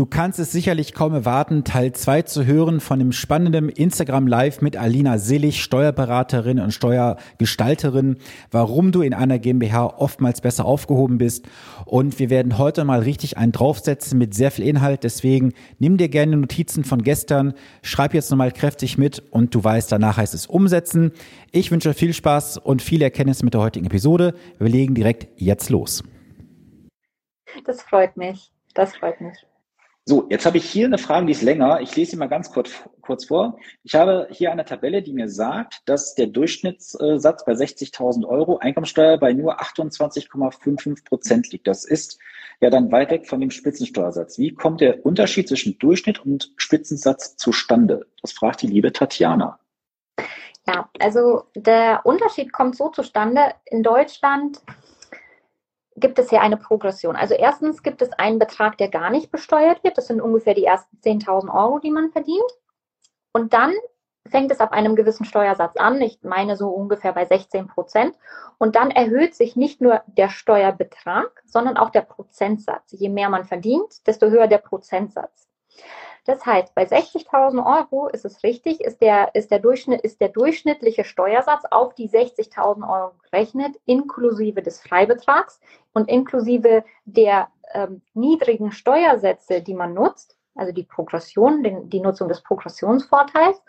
Du kannst es sicherlich kaum erwarten, Teil 2 zu hören von dem spannenden Instagram Live mit Alina Selig, Steuerberaterin und Steuergestalterin, warum du in einer GmbH oftmals besser aufgehoben bist. Und wir werden heute mal richtig einen draufsetzen mit sehr viel Inhalt. Deswegen nimm dir gerne Notizen von gestern, schreib jetzt nochmal kräftig mit und du weißt, danach heißt es umsetzen. Ich wünsche viel Spaß und viel Erkenntnis mit der heutigen Episode. Wir legen direkt jetzt los. Das freut mich. Das freut mich. So, jetzt habe ich hier eine Frage, die ist länger. Ich lese sie mal ganz kurz, kurz vor. Ich habe hier eine Tabelle, die mir sagt, dass der Durchschnittssatz bei 60.000 Euro Einkommensteuer bei nur 28,55 Prozent liegt. Das ist ja dann weit weg von dem Spitzensteuersatz. Wie kommt der Unterschied zwischen Durchschnitt und Spitzensatz zustande? Das fragt die liebe Tatjana. Ja, also der Unterschied kommt so zustande. In Deutschland gibt es hier eine Progression. Also erstens gibt es einen Betrag, der gar nicht besteuert wird. Das sind ungefähr die ersten 10.000 Euro, die man verdient. Und dann fängt es ab einem gewissen Steuersatz an. Ich meine so ungefähr bei 16 Prozent. Und dann erhöht sich nicht nur der Steuerbetrag, sondern auch der Prozentsatz. Je mehr man verdient, desto höher der Prozentsatz. Das heißt, bei 60.000 Euro ist es richtig, ist der, ist, der Durchschnitt, ist der durchschnittliche Steuersatz auf die 60.000 Euro gerechnet, inklusive des Freibetrags und inklusive der ähm, niedrigen Steuersätze, die man nutzt, also die Progression, den, die Nutzung des Progressionsvorteils,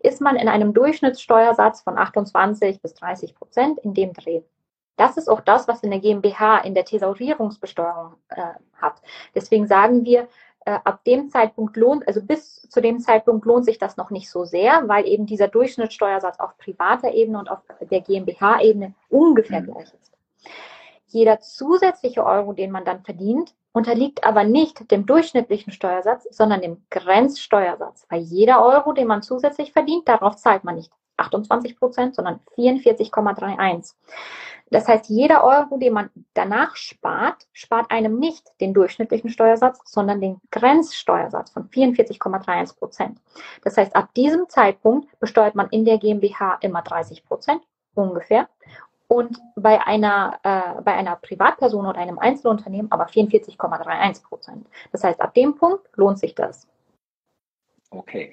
ist man in einem Durchschnittssteuersatz von 28 bis 30 Prozent in dem Dreh. Das ist auch das, was in der GmbH in der Thesaurierungsbesteuerung äh, hat. Deswegen sagen wir, äh, ab dem Zeitpunkt lohnt, also bis zu dem Zeitpunkt lohnt sich das noch nicht so sehr, weil eben dieser Durchschnittssteuersatz auf privater Ebene und auf der GmbH-Ebene ungefähr mhm. gleich ist. Jeder zusätzliche Euro, den man dann verdient, unterliegt aber nicht dem durchschnittlichen Steuersatz, sondern dem Grenzsteuersatz. Weil jeder Euro, den man zusätzlich verdient, darauf zahlt man nicht 28 Prozent, sondern 44,31. Das heißt, jeder Euro, den man danach spart, spart einem nicht den durchschnittlichen Steuersatz, sondern den Grenzsteuersatz von 44,31 Prozent. Das heißt, ab diesem Zeitpunkt besteuert man in der GmbH immer 30 Prozent ungefähr und bei einer, äh, bei einer Privatperson oder einem Einzelunternehmen aber 44,31 Prozent. Das heißt, ab dem Punkt lohnt sich das. Okay.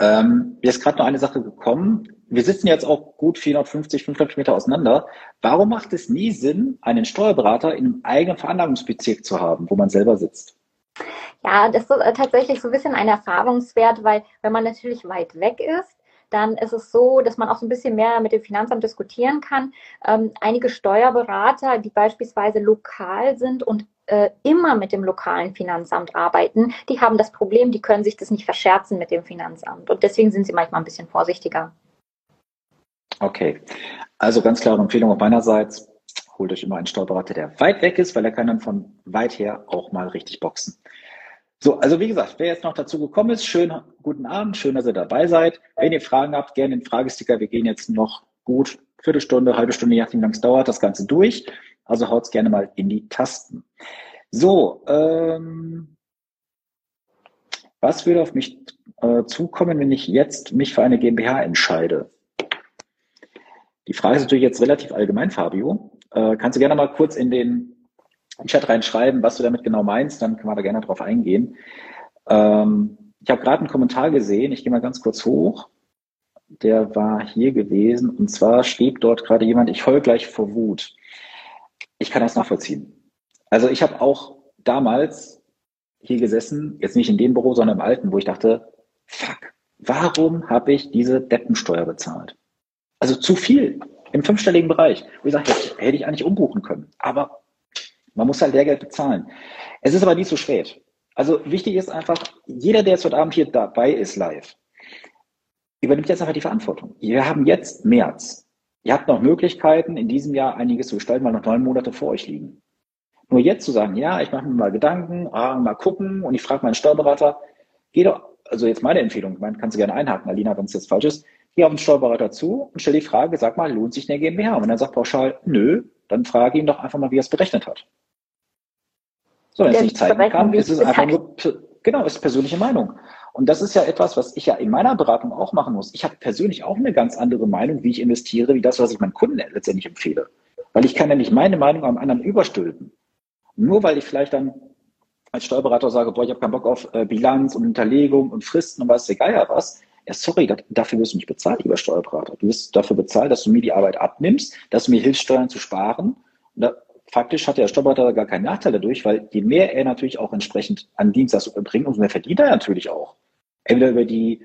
Ähm, mir ist gerade noch eine Sache gekommen. Wir sitzen jetzt auch gut 450, 500 Meter auseinander. Warum macht es nie Sinn, einen Steuerberater in einem eigenen Veranlagungsbezirk zu haben, wo man selber sitzt? Ja, das ist äh, tatsächlich so ein bisschen ein Erfahrungswert, weil wenn man natürlich weit weg ist, dann ist es so, dass man auch so ein bisschen mehr mit dem Finanzamt diskutieren kann. Ähm, einige Steuerberater, die beispielsweise lokal sind und äh, immer mit dem lokalen Finanzamt arbeiten, die haben das Problem, die können sich das nicht verscherzen mit dem Finanzamt. Und deswegen sind sie manchmal ein bisschen vorsichtiger. Okay, also ganz klare Empfehlung auf meinerseits. Holt euch immer einen Steuerberater, der weit weg ist, weil er kann dann von weit her auch mal richtig boxen. So, also wie gesagt, wer jetzt noch dazu gekommen ist, schön, guten Abend, schön, dass ihr dabei seid. Wenn ihr Fragen habt, gerne den Fragesticker. Wir gehen jetzt noch gut Viertelstunde, halbe Stunde, je nachdem, wie lange es dauert, das Ganze durch. Also haut's gerne mal in die Tasten. So, ähm, was würde auf mich äh, zukommen, wenn ich jetzt mich für eine GmbH entscheide? Die Frage ist natürlich jetzt relativ allgemein, Fabio. Äh, kannst du gerne mal kurz in den Chat reinschreiben, was du damit genau meinst, dann können wir da gerne drauf eingehen. Ähm, ich habe gerade einen Kommentar gesehen, ich gehe mal ganz kurz hoch. Der war hier gewesen und zwar schrieb dort gerade jemand, ich heul gleich vor Wut. Ich kann das nachvollziehen. Also ich habe auch damals hier gesessen, jetzt nicht in dem Büro, sondern im alten, wo ich dachte, fuck, warum habe ich diese Deppensteuer bezahlt? Also zu viel im fünfstelligen Bereich. Wo ich sage, hätte ich eigentlich umbuchen können. Aber man muss halt Lehrgeld bezahlen. Es ist aber nie zu spät. Also wichtig ist einfach, jeder, der jetzt heute Abend hier dabei ist, live, übernimmt jetzt einfach die Verantwortung. Wir haben jetzt März. Ihr habt noch Möglichkeiten, in diesem Jahr einiges zu gestalten, weil noch neun Monate vor euch liegen. Nur jetzt zu sagen, ja, ich mache mir mal Gedanken, ah, mal gucken und ich frage meinen Steuerberater, geh doch, also jetzt meine Empfehlung, man kannst du gerne einhaken, Alina, wenn es jetzt falsch ist, geh auf den Steuerberater zu und stell die Frage, sag mal, lohnt sich eine GmbH? Und wenn er sagt pauschal, nö, dann frage ihn doch einfach mal, wie er es berechnet hat. So, wenn es nicht zeigen kann, ist es einfach nur, genau, ist persönliche Meinung. Und das ist ja etwas, was ich ja in meiner Beratung auch machen muss. Ich habe persönlich auch eine ganz andere Meinung, wie ich investiere, wie das, was ich meinen Kunden letztendlich empfehle. Weil ich kann ja nicht meine Meinung am anderen überstülpen. Nur weil ich vielleicht dann als Steuerberater sage, boah, ich habe keinen Bock auf äh, Bilanz und Hinterlegung und Fristen und weiß der Geier was, ja, sorry, das, dafür wirst du nicht bezahlt, lieber Steuerberater. Du wirst dafür bezahlt, dass du mir die Arbeit abnimmst, dass du mir hilfst, Steuern zu sparen. Und da, faktisch hat der Steuerberater gar keinen Nachteil dadurch, weil je mehr er natürlich auch entsprechend an Dienstleistung erbringt, umso mehr verdient er natürlich auch. Entweder über die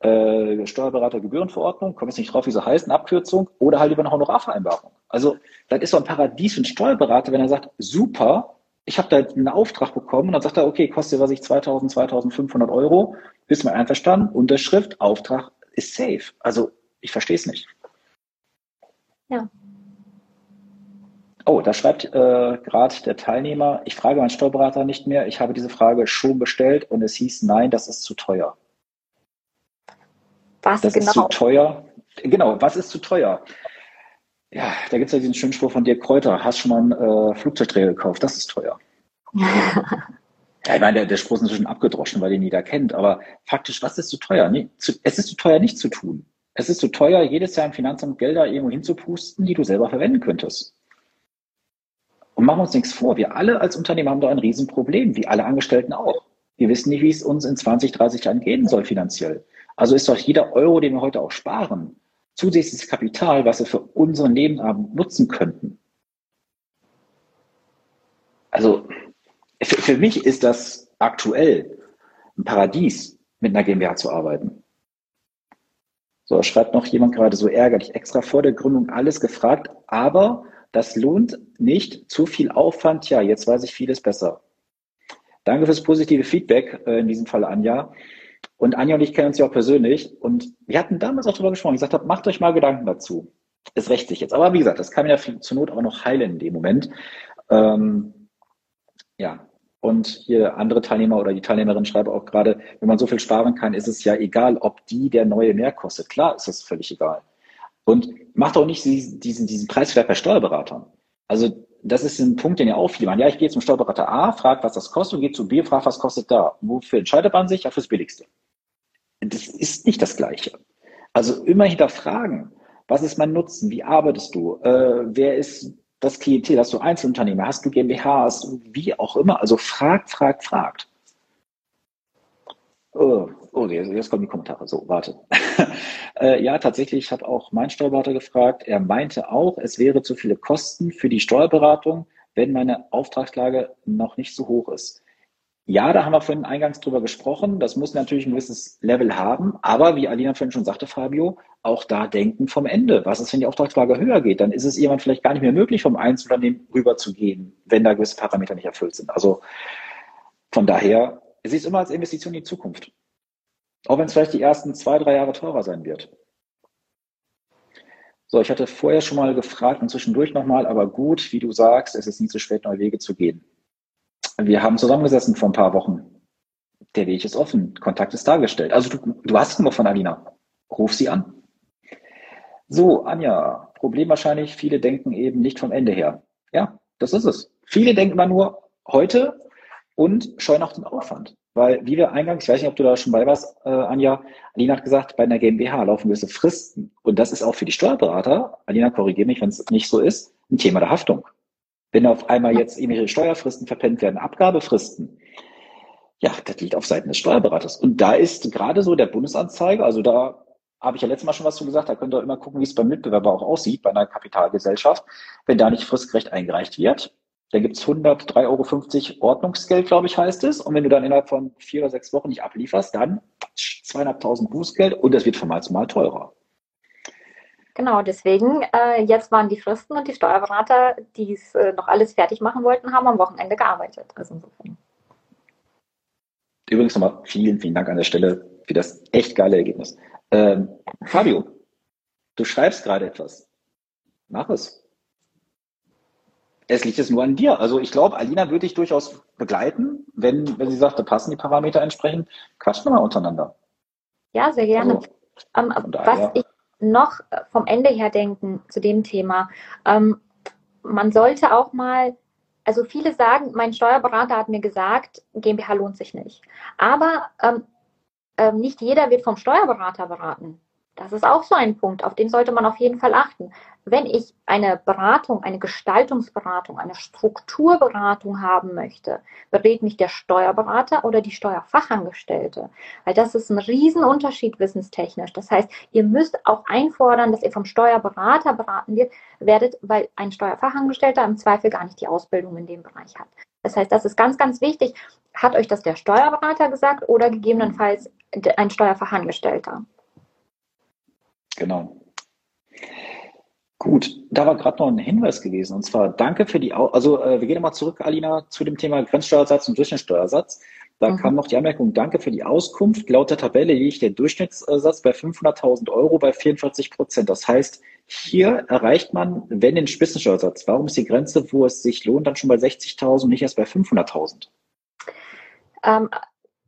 äh, Steuerberatergebührenverordnung, komme jetzt nicht drauf, wie sie heißt, eine Abkürzung, oder halt über eine Honorarvereinbarung. Also das ist so ein Paradies für einen Steuerberater, wenn er sagt, super, ich habe da einen Auftrag bekommen und dann sagt er, okay, kostet, was ich 2000, 2500 Euro, bist du mir einverstanden, Unterschrift, Auftrag ist safe. Also ich verstehe es nicht. Ja. Oh, da schreibt äh, gerade der Teilnehmer, ich frage meinen Steuerberater nicht mehr, ich habe diese Frage schon bestellt und es hieß, nein, das ist zu teuer. Was das genau? ist zu teuer. Genau, was ist zu teuer? Ja, da gibt es ja diesen schönen Spruch von dir, Kräuter, hast schon mal einen äh, Flugzeugträger gekauft, das ist teuer. ja, ich meine, der, der Spruch ist inzwischen abgedroschen, weil den jeder kennt, aber faktisch, was ist zu teuer? Nee, zu, es ist zu teuer, nichts zu tun. Es ist zu teuer, jedes Jahr im Finanzamt Gelder irgendwo hinzupusten, die du selber verwenden könntest. Und machen uns nichts vor, wir alle als Unternehmer haben da ein Riesenproblem, wie alle Angestellten auch. Wir wissen nicht, wie es uns in 20, 30 Jahren gehen soll finanziell. Also ist doch jeder Euro, den wir heute auch sparen, zusätzliches Kapital, was wir für unseren Lebensabend nutzen könnten. Also für, für mich ist das aktuell ein Paradies, mit einer GmbH zu arbeiten. So, schreibt noch jemand gerade so ärgerlich, extra vor der Gründung alles gefragt, aber das lohnt nicht, zu viel Aufwand, ja, jetzt weiß ich vieles besser. Danke fürs positive Feedback, äh, in diesem Fall Anja. Und Anja und ich kennen uns ja auch persönlich und wir hatten damals auch darüber gesprochen. Ich gesagt habe, macht euch mal Gedanken dazu. Es rächt sich jetzt. Aber wie gesagt, das kann ja zur Not auch noch heilen in dem Moment. Ähm, ja. Und hier andere Teilnehmer oder die Teilnehmerin schreibt auch gerade, wenn man so viel sparen kann, ist es ja egal, ob die der neue mehr kostet. Klar ist das völlig egal. Und macht auch nicht diesen, diesen Preiswert bei Steuerberatern. Also das ist ein Punkt, den ja auch viele machen. Ja, ich gehe zum Steuerberater A, frage, was das kostet, und gehe zu B, frage, was kostet da. Wofür entscheidet man sich? Ja, fürs Billigste. Das ist nicht das Gleiche. Also immer hinterfragen. Was ist mein Nutzen? Wie arbeitest du? Äh, wer ist das Klientel? Hast du Einzelunternehmer? Hast du GmbHs? Wie auch immer. Also fragt, fragt, fragt. Oh, oh jetzt, jetzt kommen die Kommentare. So, warte. äh, ja, tatsächlich hat auch mein Steuerberater gefragt. Er meinte auch, es wäre zu viele Kosten für die Steuerberatung, wenn meine Auftragslage noch nicht so hoch ist. Ja, da haben wir vorhin eingangs drüber gesprochen. Das muss natürlich ein gewisses Level haben. Aber wie Alina vorhin schon sagte, Fabio, auch da denken vom Ende. Was ist, wenn die Auftragslage höher geht? Dann ist es jemand vielleicht gar nicht mehr möglich, vom Einzelunternehmen rüber zu gehen, wenn da gewisse Parameter nicht erfüllt sind. Also von daher, es ist immer als Investition in die Zukunft. Auch wenn es vielleicht die ersten zwei, drei Jahre teurer sein wird. So, ich hatte vorher schon mal gefragt und zwischendurch nochmal, aber gut, wie du sagst, es ist nie zu spät, neue Wege zu gehen. Wir haben zusammengesessen vor ein paar Wochen. Der Weg ist offen. Kontakt ist dargestellt. Also du, du hast Nummer von Alina. Ruf sie an. So, Anja, Problem wahrscheinlich, viele denken eben nicht vom Ende her. Ja, das ist es. Viele denken immer nur heute und scheuen auch den Aufwand. Weil, wie wir eingangs, ich weiß nicht, ob du da schon bei warst, äh, Anja, Alina hat gesagt, bei einer GmbH laufen gewisse Fristen. Und das ist auch für die Steuerberater, Alina, korrigiere mich, wenn es nicht so ist, ein Thema der Haftung. Wenn auf einmal jetzt irgendwelche Steuerfristen verpennt werden, Abgabefristen, ja, das liegt auf Seiten des Steuerberaters. Und da ist gerade so der Bundesanzeiger, also da habe ich ja letztes Mal schon was zu gesagt, da könnt ihr immer gucken, wie es beim Mitbewerber auch aussieht, bei einer Kapitalgesellschaft. Wenn da nicht fristgerecht eingereicht wird, dann gibt's 103,50 Euro Ordnungsgeld, glaube ich, heißt es. Und wenn du dann innerhalb von vier oder sechs Wochen nicht ablieferst, dann zweieinhalbtausend Bußgeld und es wird von Mal zu Mal teurer. Genau, deswegen, äh, jetzt waren die Fristen und die Steuerberater, die es äh, noch alles fertig machen wollten, haben am Wochenende gearbeitet. Also insofern. Übrigens nochmal vielen, vielen Dank an der Stelle für das echt geile Ergebnis. Ähm, Fabio, du schreibst gerade etwas. Mach es. Es liegt jetzt nur an dir. Also ich glaube, Alina würde dich durchaus begleiten, wenn, wenn sie sagt, da passen die Parameter entsprechend. Quatsch mal untereinander. Ja, sehr gerne. Also, ähm, was ich noch vom Ende her denken zu dem Thema. Ähm, man sollte auch mal, also viele sagen, mein Steuerberater hat mir gesagt, GmbH lohnt sich nicht. Aber ähm, ähm, nicht jeder wird vom Steuerberater beraten. Das ist auch so ein Punkt, auf den sollte man auf jeden Fall achten. Wenn ich eine Beratung, eine Gestaltungsberatung, eine Strukturberatung haben möchte, berät mich der Steuerberater oder die Steuerfachangestellte. Weil das ist ein Riesenunterschied wissenstechnisch. Das heißt, ihr müsst auch einfordern, dass ihr vom Steuerberater beraten werdet, weil ein Steuerfachangestellter im Zweifel gar nicht die Ausbildung in dem Bereich hat. Das heißt, das ist ganz, ganz wichtig. Hat euch das der Steuerberater gesagt oder gegebenenfalls ein Steuerfachangestellter? Genau. Gut, da war gerade noch ein Hinweis gewesen. Und zwar danke für die, Au also äh, wir gehen nochmal zurück, Alina, zu dem Thema Grenzsteuersatz und Durchschnittssteuersatz. Da mhm. kam noch die Anmerkung, danke für die Auskunft. Laut der Tabelle liegt der Durchschnittssatz bei 500.000 Euro bei 44 Prozent. Das heißt, hier erreicht man, wenn den Spitzensteuersatz, warum ist die Grenze, wo es sich lohnt, dann schon bei 60.000 und nicht erst bei 500.000? Ähm,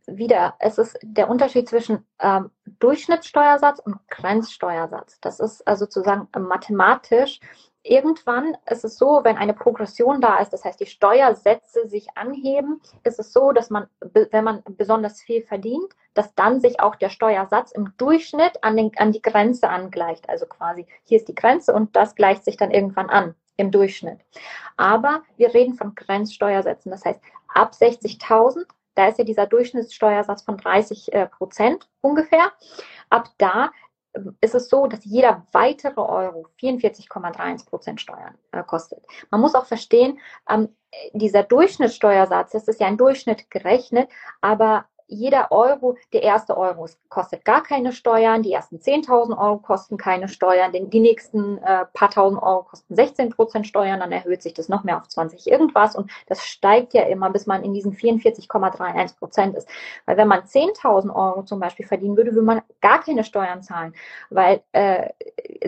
wieder, es ist der Unterschied zwischen ähm, Durchschnittssteuersatz und Grenzsteuersatz. Das ist also sozusagen mathematisch. Irgendwann ist es so, wenn eine Progression da ist, das heißt, die Steuersätze sich anheben, ist es so, dass man, wenn man besonders viel verdient, dass dann sich auch der Steuersatz im Durchschnitt an, den, an die Grenze angleicht. Also quasi, hier ist die Grenze und das gleicht sich dann irgendwann an im Durchschnitt. Aber wir reden von Grenzsteuersätzen. Das heißt, ab 60.000 da ist ja dieser Durchschnittssteuersatz von 30 äh, Prozent ungefähr. Ab da ähm, ist es so, dass jeder weitere Euro 44,31 Prozent Steuern äh, kostet. Man muss auch verstehen, ähm, dieser Durchschnittssteuersatz, das ist ja ein Durchschnitt gerechnet, aber jeder Euro, der erste Euro kostet gar keine Steuern, die ersten 10.000 Euro kosten keine Steuern, denn die nächsten äh, paar tausend Euro kosten 16 Prozent Steuern, dann erhöht sich das noch mehr auf 20 irgendwas. Und das steigt ja immer, bis man in diesen 44,31 Prozent ist. Weil wenn man 10.000 Euro zum Beispiel verdienen würde, würde man gar keine Steuern zahlen, weil äh,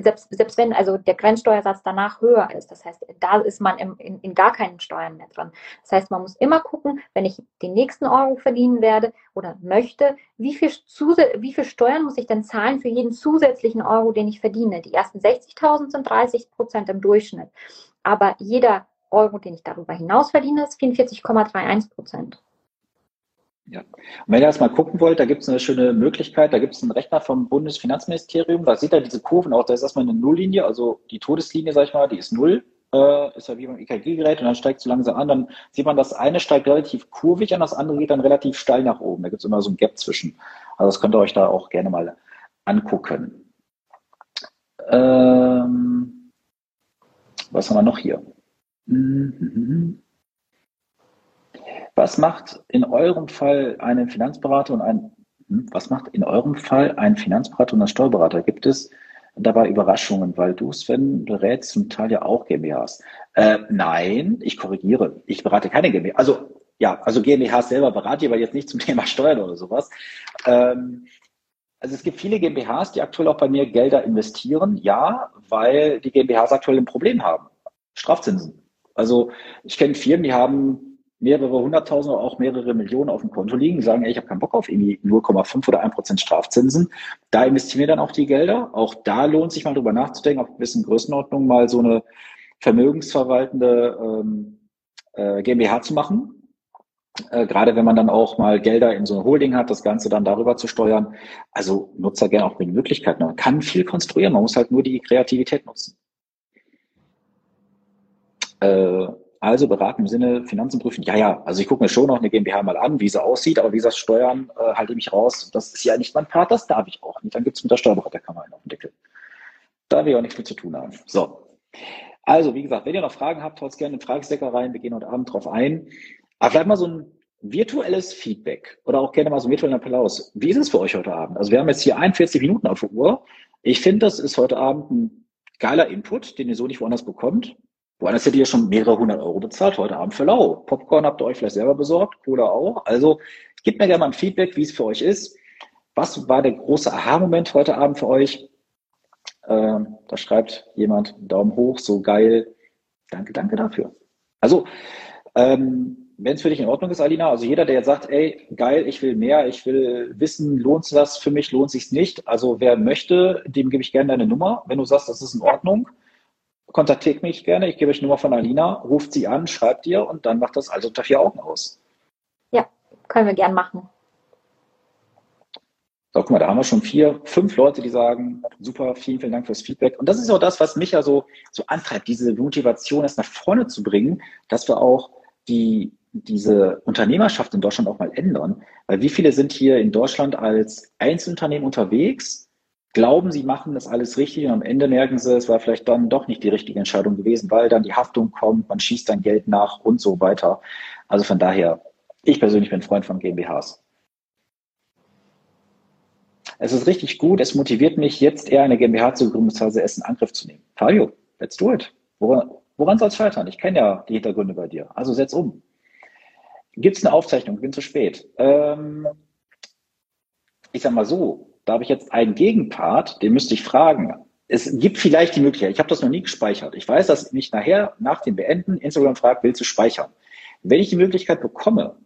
selbst, selbst wenn also der Grenzsteuersatz danach höher ist, das heißt, da ist man im, in, in gar keinen Steuern mehr drin. Das heißt, man muss immer gucken, wenn ich den nächsten Euro verdienen werde, oder möchte, wie viel, wie viel Steuern muss ich denn zahlen für jeden zusätzlichen Euro, den ich verdiene? Die ersten 60.000 sind 30 Prozent im Durchschnitt. Aber jeder Euro, den ich darüber hinaus verdiene, ist 44,31 Prozent. Ja. Und wenn ihr das mal gucken wollt, da gibt es eine schöne Möglichkeit, da gibt es einen Rechner vom Bundesfinanzministerium, da sieht er diese Kurven auch, da ist erstmal eine Nulllinie, also die Todeslinie, sag ich mal, die ist null äh, ist ja wie beim EKG-Gerät und dann steigt es langsam an. Dann sieht man, das eine steigt relativ kurvig an, das andere geht dann relativ steil nach oben. Da gibt es immer so ein Gap zwischen. Also das könnt ihr euch da auch gerne mal angucken. Ähm, was haben wir noch hier? Was macht in eurem Fall einen Finanzberater und ein hm, was macht in eurem Fall ein Finanzberater und ein Steuerberater? Gibt es dabei Überraschungen, weil du, Sven, berätst zum Teil ja auch GmbHs. Äh, nein, ich korrigiere. Ich berate keine GmbH. Also, ja, also GmbHs selber berate ich, aber jetzt nicht zum Thema Steuern oder sowas. Ähm, also es gibt viele GmbHs, die aktuell auch bei mir Gelder investieren, ja, weil die GmbHs aktuell ein Problem haben. Strafzinsen. Also ich kenne Firmen, die haben mehrere hunderttausend oder auch mehrere Millionen auf dem Konto liegen, sagen, ey, ich habe keinen Bock auf irgendwie 0,5 oder 1 Prozent Strafzinsen. Da investieren wir dann auch die Gelder. Auch da lohnt sich mal drüber nachzudenken, auf gewissen Größenordnungen mal so eine vermögensverwaltende ähm, äh, GmbH zu machen. Äh, gerade wenn man dann auch mal Gelder in so eine Holding hat, das Ganze dann darüber zu steuern. Also nutzt da gerne auch mit Möglichkeiten. Man kann viel konstruieren, man muss halt nur die Kreativität nutzen. Äh, also beraten im Sinne Finanzen prüfen. Ja, ja, also ich gucke mir schon noch eine GmbH mal an, wie sie aussieht, aber wie gesagt, Steuern äh, halte ich mich raus. Das ist ja nicht mein Part, das darf ich auch nicht. Dann gibt es mit der Steuerberaterkammer einen auf den Deckel. Da will ich auch nichts mit zu tun haben. So. Also, wie gesagt, wenn ihr noch Fragen habt, haut gerne den Fragestecker rein. Wir gehen heute Abend drauf ein. Aber vielleicht mal so ein virtuelles Feedback oder auch gerne mal so einen virtuellen Applaus. Wie ist es für euch heute Abend? Also wir haben jetzt hier 41 Minuten auf der Uhr. Ich finde, das ist heute Abend ein geiler Input, den ihr so nicht woanders bekommt. Woanders hättet ihr schon mehrere hundert Euro bezahlt heute Abend für Lau. Popcorn habt ihr euch vielleicht selber besorgt, Cola auch. Also gebt mir gerne mal ein Feedback, wie es für euch ist. Was war der große Aha-Moment heute Abend für euch? Äh, da schreibt jemand Daumen hoch, so geil. Danke, danke dafür. Also, ähm, wenn es für dich in Ordnung ist, Alina, also jeder, der jetzt sagt, ey, geil, ich will mehr, ich will wissen, lohnt es das für mich, lohnt sich's nicht. Also wer möchte, dem gebe ich gerne deine Nummer. Wenn du sagst, das ist in Ordnung, kontaktiert mich gerne. Ich gebe euch die Nummer von Alina, ruft sie an, schreibt ihr und dann macht das also unter vier Augen aus. Ja, können wir gern machen. So, guck mal, da haben wir schon vier, fünf Leute, die sagen, super, vielen, vielen Dank fürs Feedback. Und das ist auch das, was mich ja so, so antreibt, diese Motivation erst nach vorne zu bringen, dass wir auch die, diese Unternehmerschaft in Deutschland auch mal ändern. Weil wie viele sind hier in Deutschland als Einzelunternehmen unterwegs, glauben, sie machen das alles richtig und am Ende merken sie, es war vielleicht dann doch nicht die richtige Entscheidung gewesen, weil dann die Haftung kommt, man schießt dann Geld nach und so weiter. Also von daher, ich persönlich bin Freund von GmbHs. Es ist richtig gut, es motiviert mich jetzt eher eine GmbH zu gründen, beziehungsweise es in Angriff zu nehmen. Fabio, let's do it. Woran, woran soll es scheitern? Ich kenne ja die Hintergründe bei dir. Also setz um. Gibt es eine Aufzeichnung? Ich bin zu spät. Ähm, ich sag mal so, da habe ich jetzt einen Gegenpart, den müsste ich fragen. Es gibt vielleicht die Möglichkeit, ich habe das noch nie gespeichert. Ich weiß, dass mich nachher, nach dem Beenden, Instagram fragt, willst du speichern? Wenn ich die Möglichkeit bekomme,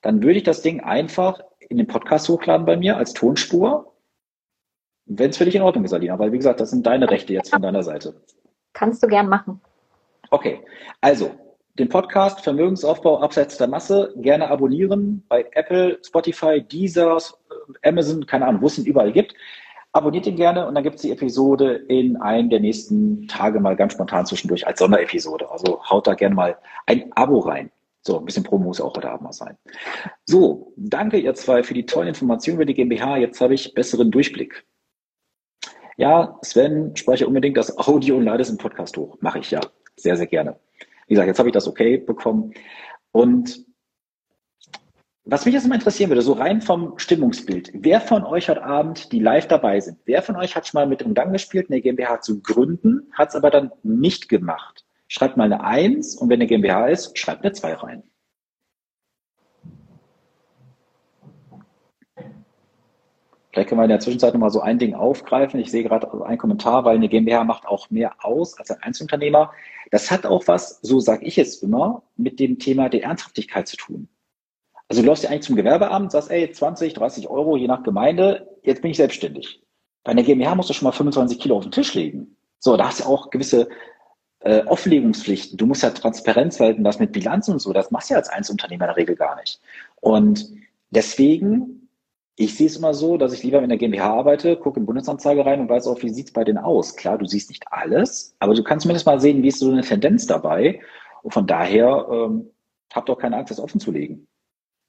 dann würde ich das Ding einfach in den Podcast hochladen bei mir als Tonspur, wenn es für dich in Ordnung ist, Alina. Weil, wie gesagt, das sind deine Rechte jetzt von deiner Seite. Kannst du gern machen. Okay, also den Podcast Vermögensaufbau abseits der Masse gerne abonnieren bei Apple, Spotify, Deezer, Amazon, keine Ahnung, wo es ihn überall gibt. Abonniert ihn gerne und dann gibt es die Episode in einem der nächsten Tage mal ganz spontan zwischendurch als Sonderepisode. Also haut da gerne mal ein Abo rein. So, ein bisschen Promo muss auch heute Abend mal sein. So, danke ihr zwei für die tollen Informationen über die GmbH. Jetzt habe ich besseren Durchblick. Ja, Sven, spreche unbedingt das Audio und lade es im Podcast hoch. Mache ich ja. Sehr, sehr gerne. Wie gesagt, jetzt habe ich das okay bekommen. Und was mich jetzt mal interessieren würde, so rein vom Stimmungsbild, wer von euch heute Abend, die live dabei sind, wer von euch hat schon mal mit dem Gedanken gespielt, eine GmbH zu gründen, hat es aber dann nicht gemacht? Schreibt mal eine Eins und wenn eine GmbH ist, schreibt eine Zwei rein. Vielleicht können wir in der Zwischenzeit nochmal so ein Ding aufgreifen. Ich sehe gerade einen Kommentar, weil eine GmbH macht auch mehr aus als ein Einzelunternehmer. Das hat auch was, so sage ich es immer, mit dem Thema der Ernsthaftigkeit zu tun. Also du läufst ja eigentlich zum Gewerbeamt, sagst, ey, 20, 30 Euro, je nach Gemeinde, jetzt bin ich selbstständig. Bei einer GmbH musst du schon mal 25 Kilo auf den Tisch legen. So, da hast du auch gewisse äh, Offenlegungspflichten. Du musst ja Transparenz halten, das mit Bilanzen und so. Das machst du ja als Einzelunternehmer in der Regel gar nicht. Und deswegen, ich sehe es immer so, dass ich lieber mit einer GmbH arbeite, gucke in Bundesanzeige rein und weiß auch, wie sieht's bei denen aus. Klar, du siehst nicht alles, aber du kannst zumindest mal sehen, wie ist so eine Tendenz dabei. Und von daher ähm, habt doch keine Angst, das offen zu legen.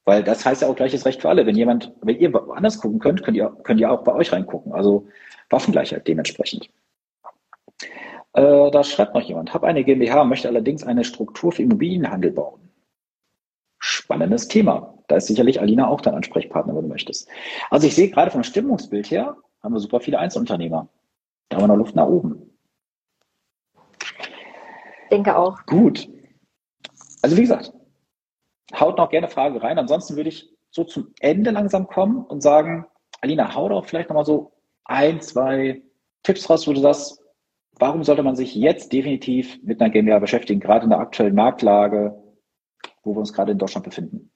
Weil das heißt ja auch gleiches Recht für alle. Wenn jemand, wenn ihr woanders gucken könnt, könnt ihr, könnt ihr auch bei euch reingucken. Also Waffengleichheit dementsprechend. Äh, da schreibt noch jemand, habe eine GmbH, möchte allerdings eine Struktur für Immobilienhandel bauen. Spannendes Thema. Da ist sicherlich Alina auch dein Ansprechpartner, wenn du möchtest. Also ich sehe gerade vom Stimmungsbild her, haben wir super viele Einzelunternehmer. Da haben wir noch Luft nach oben. Denke auch. Gut. Also wie gesagt, haut noch gerne Frage rein. Ansonsten würde ich so zum Ende langsam kommen und sagen, Alina, hau doch vielleicht nochmal so ein, zwei Tipps raus, wo du das warum sollte man sich jetzt definitiv mit einer GmbH beschäftigen, gerade in der aktuellen Marktlage, wo wir uns gerade in Deutschland befinden?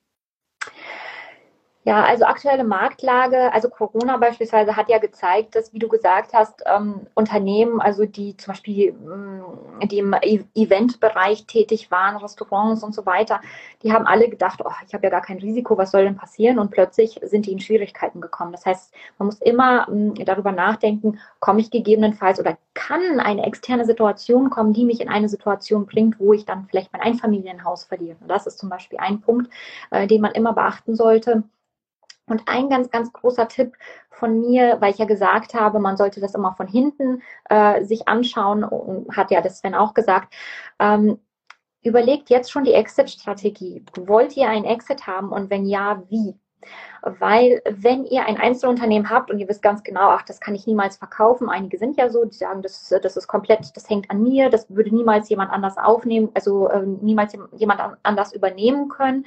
Ja, also aktuelle Marktlage, also Corona beispielsweise hat ja gezeigt, dass, wie du gesagt hast, ähm, Unternehmen, also die zum Beispiel ähm, die im Eventbereich tätig waren, Restaurants und so weiter, die haben alle gedacht, oh, ich habe ja gar kein Risiko, was soll denn passieren? Und plötzlich sind die in Schwierigkeiten gekommen. Das heißt, man muss immer ähm, darüber nachdenken, komme ich gegebenenfalls oder kann eine externe Situation kommen, die mich in eine Situation bringt, wo ich dann vielleicht mein Einfamilienhaus verliere. Das ist zum Beispiel ein Punkt, äh, den man immer beachten sollte. Und ein ganz, ganz großer Tipp von mir, weil ich ja gesagt habe, man sollte das immer von hinten äh, sich anschauen, und hat ja das Sven auch gesagt, ähm, überlegt jetzt schon die Exit-Strategie. Wollt ihr einen Exit haben und wenn ja, wie? Weil wenn ihr ein Einzelunternehmen habt und ihr wisst ganz genau, ach, das kann ich niemals verkaufen, einige sind ja so, die sagen, das, das ist komplett, das hängt an mir, das würde niemals jemand anders aufnehmen, also äh, niemals jemand anders übernehmen können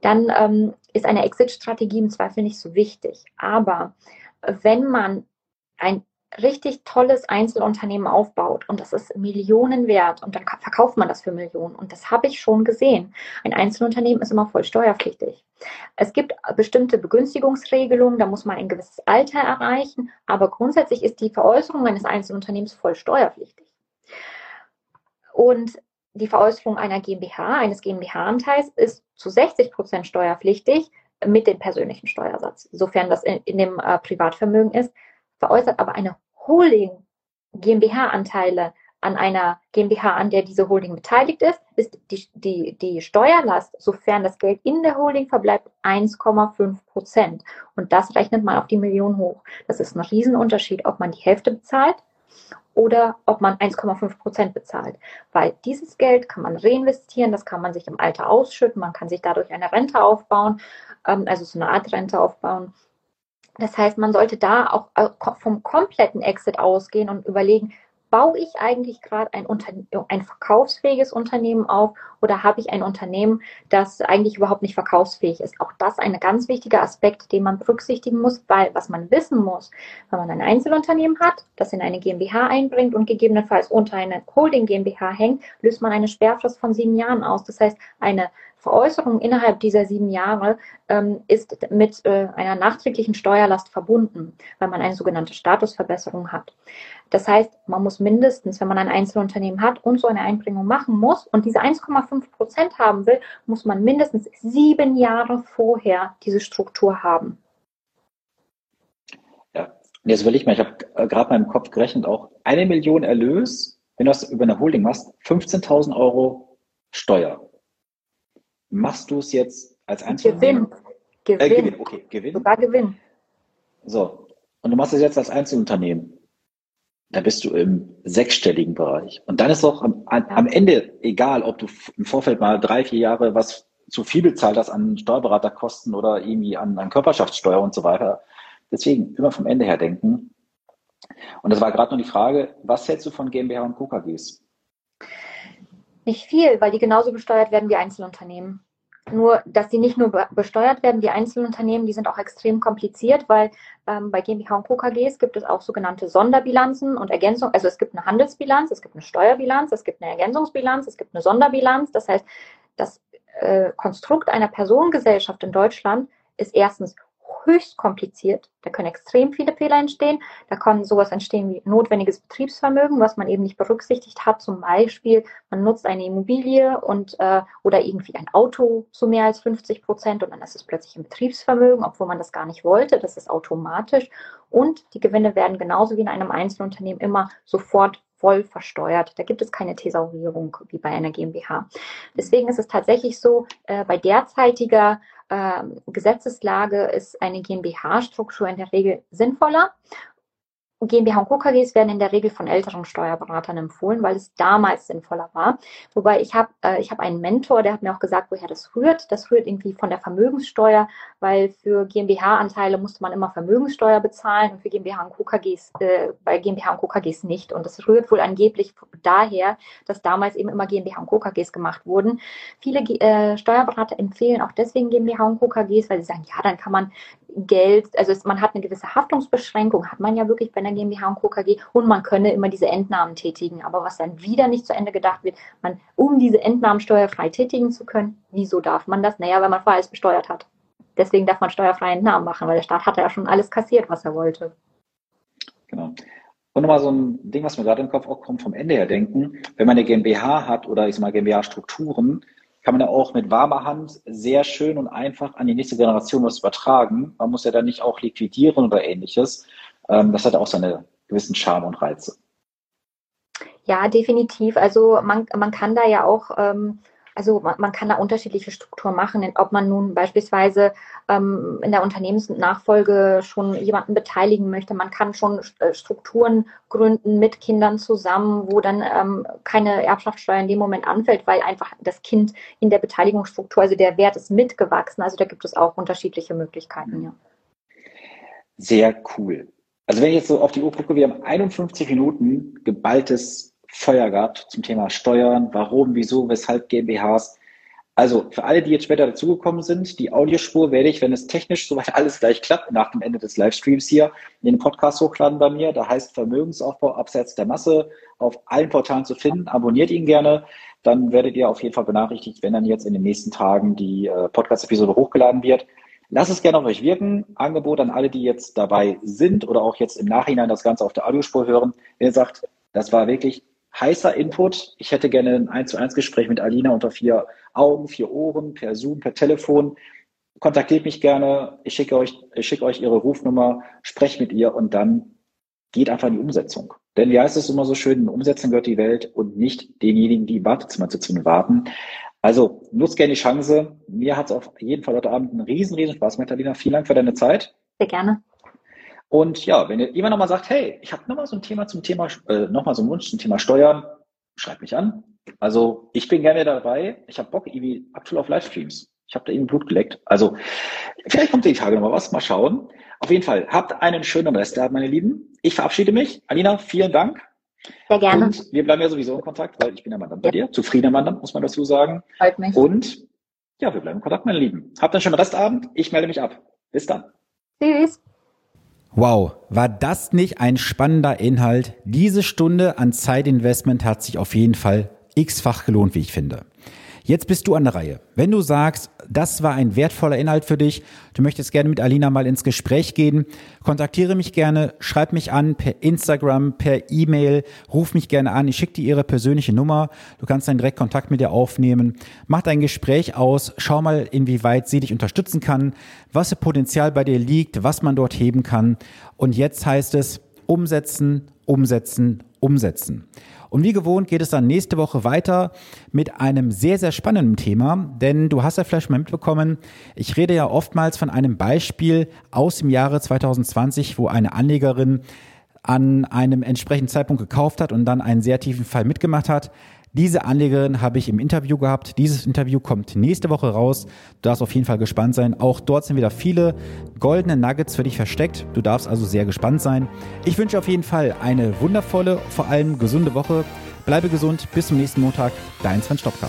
dann ähm, ist eine Exit-Strategie im Zweifel nicht so wichtig. Aber wenn man ein richtig tolles Einzelunternehmen aufbaut und das ist Millionen wert und dann verkauft man das für Millionen und das habe ich schon gesehen. Ein Einzelunternehmen ist immer voll steuerpflichtig. Es gibt bestimmte Begünstigungsregelungen, da muss man ein gewisses Alter erreichen, aber grundsätzlich ist die Veräußerung eines Einzelunternehmens voll steuerpflichtig. Und die Veräußerung einer GmbH, eines GmbH-Anteils ist zu 60 Prozent steuerpflichtig, mit dem persönlichen Steuersatz, sofern das in, in dem äh, Privatvermögen ist, veräußert aber eine Holding GmbH-Anteile an einer GmbH, an der diese Holding beteiligt ist, ist die, die, die Steuerlast, sofern das Geld in der Holding verbleibt, 1,5 Prozent. Und das rechnet man auf die Million hoch. Das ist ein Riesenunterschied, ob man die Hälfte bezahlt oder ob man 1,5 Prozent bezahlt. Weil dieses Geld kann man reinvestieren, das kann man sich im Alter ausschütten, man kann sich dadurch eine Rente aufbauen, ähm, also so eine Art Rente aufbauen. Das heißt, man sollte da auch äh, vom kompletten Exit ausgehen und überlegen, baue ich eigentlich gerade ein, ein verkaufsfähiges Unternehmen auf oder habe ich ein Unternehmen, das eigentlich überhaupt nicht verkaufsfähig ist? Auch das ein ganz wichtiger Aspekt, den man berücksichtigen muss, weil was man wissen muss, wenn man ein Einzelunternehmen hat, das in eine GmbH einbringt und gegebenenfalls unter eine Holding GmbH hängt, löst man eine Sperrfrist von sieben Jahren aus. Das heißt, eine Veräußerung innerhalb dieser sieben Jahre ähm, ist mit äh, einer nachträglichen Steuerlast verbunden, weil man eine sogenannte Statusverbesserung hat. Das heißt, man muss mindestens, wenn man ein Einzelunternehmen hat und so eine Einbringung machen muss und diese 1,5 Prozent haben will, muss man mindestens sieben Jahre vorher diese Struktur haben. Ja, jetzt will ich mal, ich habe äh, gerade mal im Kopf gerechnet, auch eine Million Erlös, wenn du das über eine Holding machst, 15.000 Euro Steuer machst du es jetzt als Einzelunternehmer? Gewinn. Gewinn. Äh, Gewinn. Okay, Gewinn. Sogar Gewinn. So. Und du machst es jetzt als Einzelunternehmen. Da bist du im sechsstelligen Bereich. Und dann ist auch am, am Ende egal, ob du im Vorfeld mal drei, vier Jahre was zu viel bezahlt hast an Steuerberaterkosten oder irgendwie an, an Körperschaftssteuer und so weiter. Deswegen immer vom Ende her denken. Und das war gerade noch die Frage, was hältst du von GmbH und KKGs? Nicht viel, weil die genauso besteuert werden wie Einzelunternehmen. Nur, dass sie nicht nur besteuert werden wie Einzelunternehmen, die sind auch extrem kompliziert, weil ähm, bei GmbH und Co. Gibt es auch sogenannte Sonderbilanzen und Ergänzung. Also es gibt eine Handelsbilanz, es gibt eine Steuerbilanz, es gibt eine Ergänzungsbilanz, es gibt eine Sonderbilanz. Das heißt, das äh, Konstrukt einer Personengesellschaft in Deutschland ist erstens höchst kompliziert. Da können extrem viele Fehler entstehen. Da kann sowas entstehen wie notwendiges Betriebsvermögen, was man eben nicht berücksichtigt hat. Zum Beispiel, man nutzt eine Immobilie und äh, oder irgendwie ein Auto zu mehr als 50 Prozent und dann ist es plötzlich ein Betriebsvermögen, obwohl man das gar nicht wollte. Das ist automatisch. Und die Gewinne werden genauso wie in einem Einzelunternehmen immer sofort voll versteuert. Da gibt es keine Thesaurierung wie bei einer GmbH. Deswegen ist es tatsächlich so, äh, bei derzeitiger äh, Gesetzeslage ist eine GmbH-Struktur in der Regel sinnvoller. GmbH und Co. Werden in der Regel von älteren Steuerberatern empfohlen, weil es damals sinnvoller war. Wobei ich habe äh, hab einen Mentor, der hat mir auch gesagt, woher das rührt. Das rührt irgendwie von der Vermögenssteuer, weil für GmbH-Anteile musste man immer Vermögenssteuer bezahlen und für GmbH und Co. Äh, bei GmbH und Co. Nicht. Und das rührt wohl angeblich daher, dass damals eben immer GmbH und Co. Gemacht wurden. Viele äh, Steuerberater empfehlen auch deswegen GmbH und Co. Weil sie sagen, ja, dann kann man Geld, also es, man hat eine gewisse Haftungsbeschränkung, hat man ja wirklich bei einer GmbH und Co. KG und man könne immer diese Entnahmen tätigen. Aber was dann wieder nicht zu Ende gedacht wird, man, um diese Entnahmen steuerfrei tätigen zu können, wieso darf man das? Naja, wenn man vorher alles besteuert hat. Deswegen darf man steuerfreie Entnahmen machen, weil der Staat hat ja schon alles kassiert, was er wollte. Genau. Und nochmal so ein Ding, was mir gerade im Kopf auch kommt, vom Ende her denken, wenn man eine GmbH hat oder ich sag mal GmbH-Strukturen, kann man ja auch mit warmer Hand sehr schön und einfach an die nächste Generation was übertragen. Man muss ja dann nicht auch liquidieren oder ähnliches. Ähm, das hat auch seine gewissen Charme und Reize. Ja, definitiv. Also man, man kann da ja auch ähm, also man, man, kann da unterschiedliche Strukturen machen, ob man nun beispielsweise ähm, in der Unternehmensnachfolge schon jemanden beteiligen möchte. Man kann schon äh, Strukturen gründen mit Kindern zusammen, wo dann ähm, keine Erbschaftssteuer in dem Moment anfällt, weil einfach das Kind in der Beteiligungsstruktur, also der Wert ist mitgewachsen. Also da gibt es auch unterschiedliche Möglichkeiten, ja. Sehr cool. Also wenn ich jetzt so auf die Uhr gucke, wir haben 51 Minuten geballtes Feuer gehabt zum Thema Steuern, warum, wieso, weshalb GmbHs. Also für alle, die jetzt später dazugekommen sind, die Audiospur werde ich, wenn es technisch soweit alles gleich klappt, nach dem Ende des Livestreams hier in den Podcast hochladen bei mir. Da heißt Vermögensaufbau abseits der Masse auf allen Portalen zu finden. Abonniert ihn gerne. Dann werdet ihr auf jeden Fall benachrichtigt, wenn dann jetzt in den nächsten Tagen die äh, Podcast-Episode hochgeladen wird. Lasst es gerne auf euch wirken. Angebot an alle, die jetzt dabei sind oder auch jetzt im Nachhinein das Ganze auf der Audiospur hören. Wenn ihr sagt, das war wirklich heißer Input. Ich hätte gerne ein 1 zu 1 Gespräch mit Alina unter vier Augen, vier Ohren, per Zoom, per Telefon. kontaktiert mich gerne. Ich schicke euch, ich schicke euch ihre Rufnummer, sprecht mit ihr und dann geht einfach in die Umsetzung. Denn wie heißt es immer so schön, in Umsetzung gehört die Welt und nicht denjenigen, die im Wartezimmer sitzen und warten. Also nutzt gerne die Chance. Mir hat es auf jeden Fall heute Abend einen riesen, riesen Spaß gemacht, Alina. Vielen Dank für deine Zeit. Sehr gerne. Und ja, wenn ihr jemand nochmal sagt, hey, ich habe nochmal so ein Thema zum Thema, äh, nochmal so einen Wunsch zum Thema Steuern, schreibt mich an. Also ich bin gerne dabei. Ich habe Bock irgendwie aktuell auf Livestreams. Ich habe da irgendwie Blut geleckt. Also vielleicht kommt die Tage nochmal was. Mal schauen. Auf jeden Fall, habt einen schönen Restabend, meine Lieben. Ich verabschiede mich. Alina, vielen Dank. Sehr gerne. Und wir bleiben ja sowieso in Kontakt, weil ich bin ja Mandant bei dir. Zufriedener Mandant, muss man dazu sagen. Freut mich. Und ja, wir bleiben in Kontakt, meine Lieben. Habt einen schönen Restabend. Ich melde mich ab. Bis dann. Tschüss. Wow, war das nicht ein spannender Inhalt? Diese Stunde an Zeitinvestment hat sich auf jeden Fall x-fach gelohnt, wie ich finde. Jetzt bist du an der Reihe. Wenn du sagst, das war ein wertvoller Inhalt für dich, du möchtest gerne mit Alina mal ins Gespräch gehen, kontaktiere mich gerne, schreib mich an per Instagram, per E-Mail, ruf mich gerne an, ich schicke dir ihre persönliche Nummer, du kannst dann direkt Kontakt mit ihr aufnehmen, mach dein Gespräch aus, schau mal, inwieweit sie dich unterstützen kann, was für Potenzial bei dir liegt, was man dort heben kann. Und jetzt heißt es, umsetzen, umsetzen, umsetzen. Und wie gewohnt geht es dann nächste Woche weiter mit einem sehr, sehr spannenden Thema, denn du hast ja vielleicht mal mitbekommen, ich rede ja oftmals von einem Beispiel aus dem Jahre 2020, wo eine Anlegerin an einem entsprechenden Zeitpunkt gekauft hat und dann einen sehr tiefen Fall mitgemacht hat. Diese Anlegerin habe ich im Interview gehabt. Dieses Interview kommt nächste Woche raus. Du darfst auf jeden Fall gespannt sein. Auch dort sind wieder viele goldene Nuggets für dich versteckt. Du darfst also sehr gespannt sein. Ich wünsche auf jeden Fall eine wundervolle, vor allem gesunde Woche. Bleibe gesund. Bis zum nächsten Montag. Dein Sven Stopka.